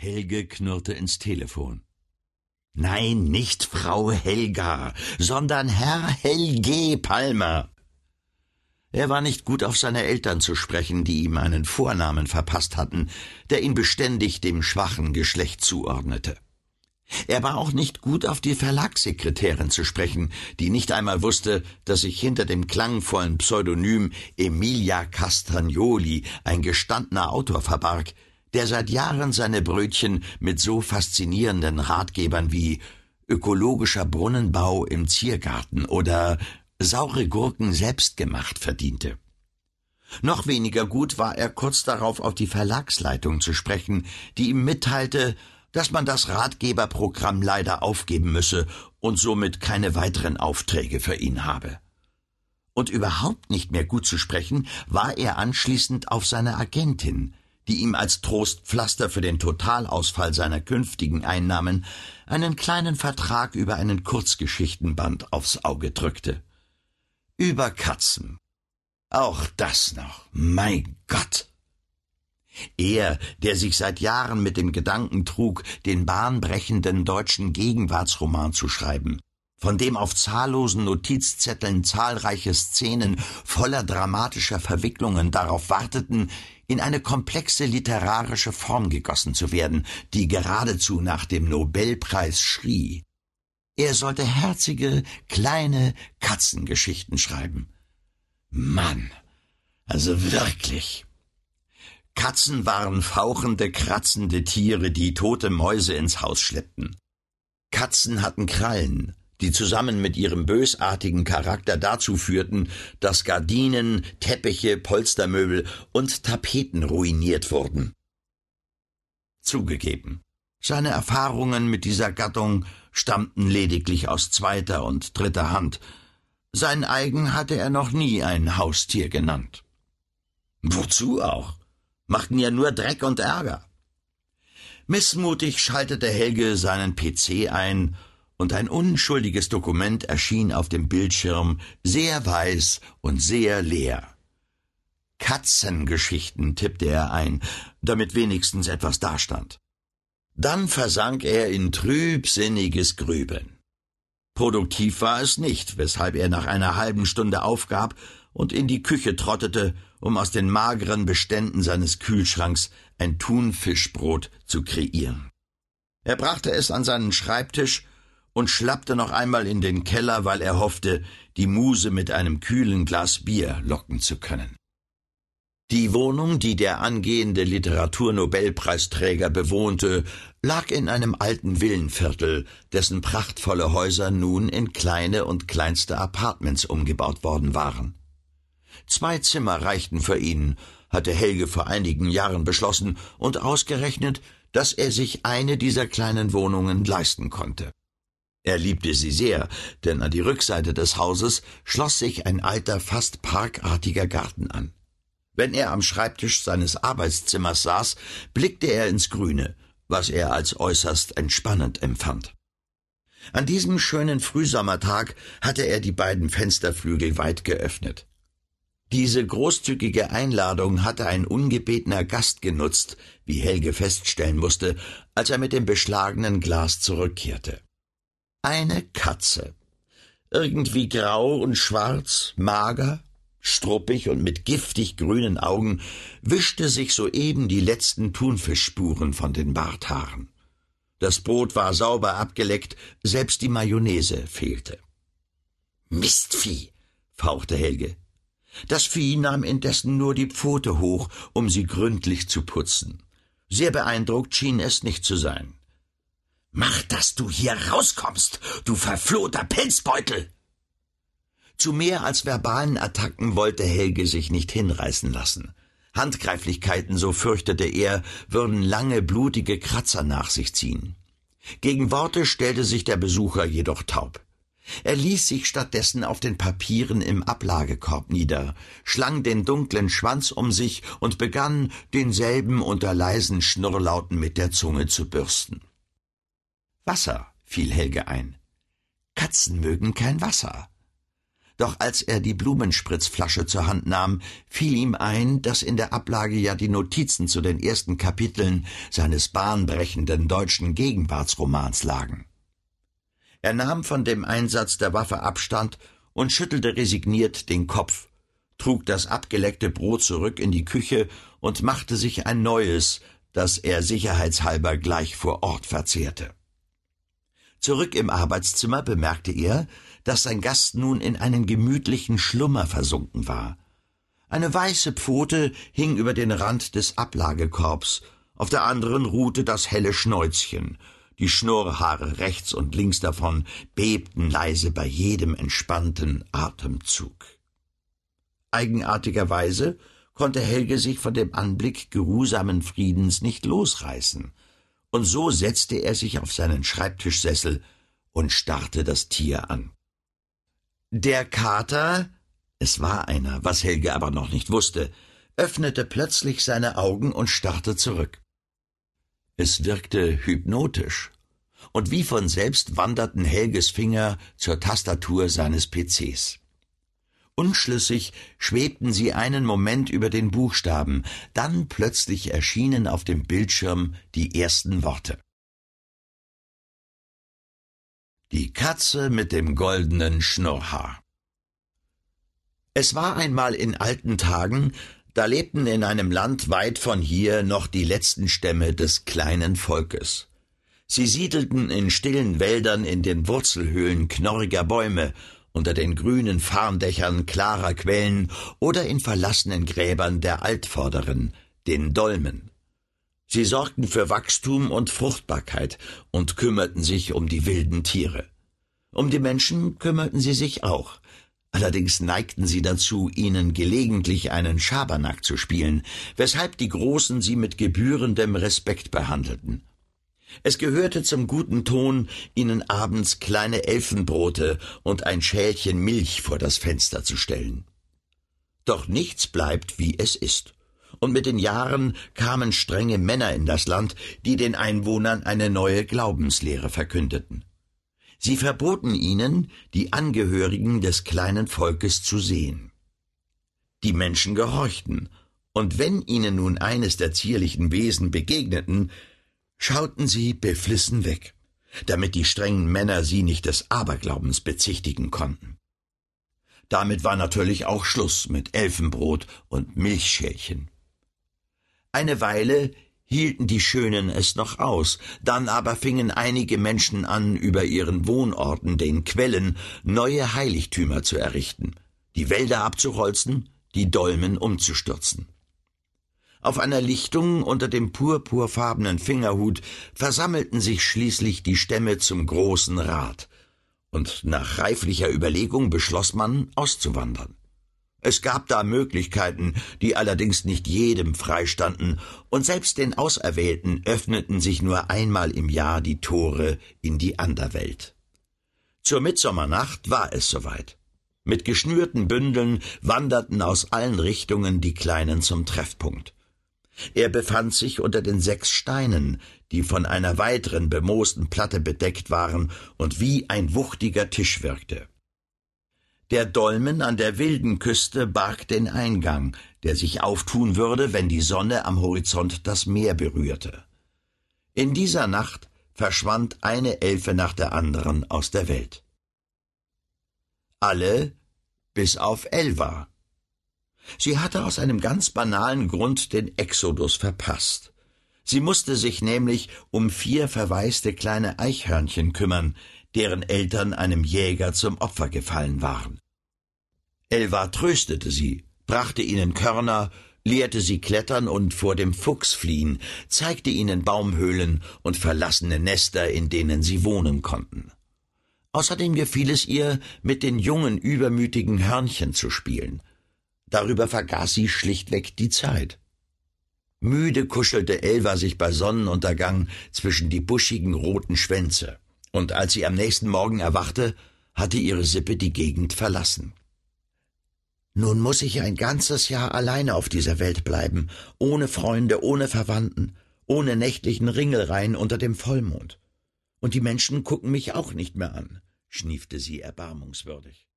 Helge knurrte ins Telefon. Nein, nicht Frau Helga, sondern Herr Helge Palmer. Er war nicht gut auf seine Eltern zu sprechen, die ihm einen Vornamen verpasst hatten, der ihn beständig dem schwachen Geschlecht zuordnete. Er war auch nicht gut auf die Verlagssekretärin zu sprechen, die nicht einmal wusste, dass sich hinter dem klangvollen Pseudonym Emilia Castagnoli ein gestandener Autor verbarg, der seit Jahren seine Brötchen mit so faszinierenden Ratgebern wie ökologischer Brunnenbau im Ziergarten oder saure Gurken selbst gemacht verdiente. Noch weniger gut war er kurz darauf auf die Verlagsleitung zu sprechen, die ihm mitteilte, dass man das Ratgeberprogramm leider aufgeben müsse und somit keine weiteren Aufträge für ihn habe. Und überhaupt nicht mehr gut zu sprechen war er anschließend auf seine Agentin, die ihm als Trostpflaster für den Totalausfall seiner künftigen Einnahmen einen kleinen Vertrag über einen Kurzgeschichtenband aufs Auge drückte. Über Katzen. Auch das noch. Mein Gott. Er, der sich seit Jahren mit dem Gedanken trug, den bahnbrechenden deutschen Gegenwartsroman zu schreiben, von dem auf zahllosen Notizzetteln zahlreiche Szenen voller dramatischer Verwicklungen darauf warteten, in eine komplexe literarische Form gegossen zu werden, die geradezu nach dem Nobelpreis schrie. Er sollte herzige, kleine Katzengeschichten schreiben. Mann, also wirklich. Katzen waren fauchende, kratzende Tiere, die tote Mäuse ins Haus schleppten. Katzen hatten Krallen, die zusammen mit ihrem bösartigen Charakter dazu führten, dass Gardinen, Teppiche, Polstermöbel und Tapeten ruiniert wurden. Zugegeben, seine Erfahrungen mit dieser Gattung stammten lediglich aus zweiter und dritter Hand. Sein eigen hatte er noch nie ein Haustier genannt. Wozu auch? Machten ja nur Dreck und Ärger. Missmutig schaltete Helge seinen PC ein und ein unschuldiges Dokument erschien auf dem Bildschirm, sehr weiß und sehr leer. Katzengeschichten tippte er ein, damit wenigstens etwas dastand. Dann versank er in trübsinniges Grübeln. Produktiv war es nicht, weshalb er nach einer halben Stunde aufgab und in die Küche trottete, um aus den mageren Beständen seines Kühlschranks ein Thunfischbrot zu kreieren. Er brachte es an seinen Schreibtisch und schlappte noch einmal in den Keller, weil er hoffte, die Muse mit einem kühlen Glas Bier locken zu können. Die Wohnung, die der angehende Literaturnobelpreisträger bewohnte, lag in einem alten Villenviertel, dessen prachtvolle Häuser nun in kleine und kleinste Apartments umgebaut worden waren. Zwei Zimmer reichten für ihn, hatte Helge vor einigen Jahren beschlossen und ausgerechnet, dass er sich eine dieser kleinen Wohnungen leisten konnte. Er liebte sie sehr, denn an die Rückseite des Hauses schloss sich ein alter, fast parkartiger Garten an. Wenn er am Schreibtisch seines Arbeitszimmers saß, blickte er ins Grüne, was er als äußerst entspannend empfand. An diesem schönen Frühsommertag hatte er die beiden Fensterflügel weit geöffnet. Diese großzügige Einladung hatte ein ungebetener Gast genutzt, wie Helge feststellen musste, als er mit dem beschlagenen Glas zurückkehrte. Eine Katze. Irgendwie grau und schwarz, mager, struppig und mit giftig grünen Augen, wischte sich soeben die letzten Thunfischspuren von den Barthaaren. Das Brot war sauber abgeleckt, selbst die Mayonnaise fehlte. Mistvieh, fauchte Helge. Das Vieh nahm indessen nur die Pfote hoch, um sie gründlich zu putzen. Sehr beeindruckt schien es nicht zu sein. Mach, dass du hier rauskommst, du verflohter Pilzbeutel! Zu mehr als verbalen Attacken wollte Helge sich nicht hinreißen lassen. Handgreiflichkeiten, so fürchtete er, würden lange blutige Kratzer nach sich ziehen. Gegen Worte stellte sich der Besucher jedoch taub. Er ließ sich stattdessen auf den Papieren im Ablagekorb nieder, schlang den dunklen Schwanz um sich und begann, denselben unter leisen Schnurrlauten mit der Zunge zu bürsten. Wasser, fiel Helge ein. Katzen mögen kein Wasser. Doch als er die Blumenspritzflasche zur Hand nahm, fiel ihm ein, dass in der Ablage ja die Notizen zu den ersten Kapiteln seines bahnbrechenden deutschen Gegenwartsromans lagen. Er nahm von dem Einsatz der Waffe Abstand und schüttelte resigniert den Kopf, trug das abgeleckte Brot zurück in die Küche und machte sich ein neues, das er sicherheitshalber gleich vor Ort verzehrte. Zurück im Arbeitszimmer bemerkte er, dass sein Gast nun in einen gemütlichen Schlummer versunken war. Eine weiße Pfote hing über den Rand des Ablagekorbs, auf der anderen ruhte das helle Schnäuzchen, die Schnurrhaare rechts und links davon bebten leise bei jedem entspannten Atemzug. Eigenartigerweise konnte Helge sich von dem Anblick geruhsamen Friedens nicht losreißen, und so setzte er sich auf seinen Schreibtischsessel und starrte das Tier an. Der Kater, es war einer, was Helge aber noch nicht wusste, öffnete plötzlich seine Augen und starrte zurück. Es wirkte hypnotisch, und wie von selbst wanderten Helges Finger zur Tastatur seines PCs. Unschlüssig schwebten sie einen Moment über den Buchstaben, dann plötzlich erschienen auf dem Bildschirm die ersten Worte. Die Katze mit dem goldenen Schnurrhaar. Es war einmal in alten Tagen, da lebten in einem Land weit von hier noch die letzten Stämme des kleinen Volkes. Sie siedelten in stillen Wäldern in den Wurzelhöhlen knorriger Bäume unter den grünen Farndächern klarer Quellen oder in verlassenen Gräbern der Altvorderen, den Dolmen. Sie sorgten für Wachstum und Fruchtbarkeit und kümmerten sich um die wilden Tiere. Um die Menschen kümmerten sie sich auch. Allerdings neigten sie dazu, ihnen gelegentlich einen Schabernack zu spielen, weshalb die Großen sie mit gebührendem Respekt behandelten. Es gehörte zum guten Ton, ihnen abends kleine Elfenbrote und ein Schälchen Milch vor das Fenster zu stellen. Doch nichts bleibt, wie es ist. Und mit den Jahren kamen strenge Männer in das Land, die den Einwohnern eine neue Glaubenslehre verkündeten. Sie verboten ihnen, die Angehörigen des kleinen Volkes zu sehen. Die Menschen gehorchten, und wenn ihnen nun eines der zierlichen Wesen begegneten, schauten sie beflissen weg, damit die strengen Männer sie nicht des Aberglaubens bezichtigen konnten. Damit war natürlich auch Schluss mit Elfenbrot und Milchschälchen. Eine Weile hielten die Schönen es noch aus, dann aber fingen einige Menschen an, über ihren Wohnorten, den Quellen, neue Heiligtümer zu errichten, die Wälder abzuholzen, die Dolmen umzustürzen. Auf einer Lichtung unter dem purpurfarbenen Fingerhut versammelten sich schließlich die Stämme zum großen Rat, und nach reiflicher Überlegung beschloss man, auszuwandern. Es gab da Möglichkeiten, die allerdings nicht jedem freistanden, und selbst den Auserwählten öffneten sich nur einmal im Jahr die Tore in die Anderwelt. Zur Mitsommernacht war es soweit. Mit geschnürten Bündeln wanderten aus allen Richtungen die Kleinen zum Treffpunkt. Er befand sich unter den sechs Steinen, die von einer weiteren bemoosten Platte bedeckt waren und wie ein wuchtiger Tisch wirkte. Der Dolmen an der wilden Küste barg den Eingang, der sich auftun würde, wenn die Sonne am Horizont das Meer berührte. In dieser Nacht verschwand eine Elfe nach der anderen aus der Welt. Alle bis auf Elva. Sie hatte aus einem ganz banalen Grund den Exodus verpasst. Sie musste sich nämlich um vier verwaiste kleine Eichhörnchen kümmern, deren Eltern einem Jäger zum Opfer gefallen waren. Elva tröstete sie, brachte ihnen Körner, lehrte sie klettern und vor dem Fuchs fliehen, zeigte ihnen Baumhöhlen und verlassene Nester, in denen sie wohnen konnten. Außerdem gefiel es ihr, mit den jungen, übermütigen Hörnchen zu spielen. Darüber vergaß sie schlichtweg die Zeit. Müde kuschelte Elva sich bei Sonnenuntergang zwischen die buschigen roten Schwänze, und als sie am nächsten Morgen erwachte, hatte ihre Sippe die Gegend verlassen. Nun muss ich ein ganzes Jahr alleine auf dieser Welt bleiben, ohne Freunde, ohne Verwandten, ohne nächtlichen Ringelreihen unter dem Vollmond. Und die Menschen gucken mich auch nicht mehr an, schniefte sie erbarmungswürdig.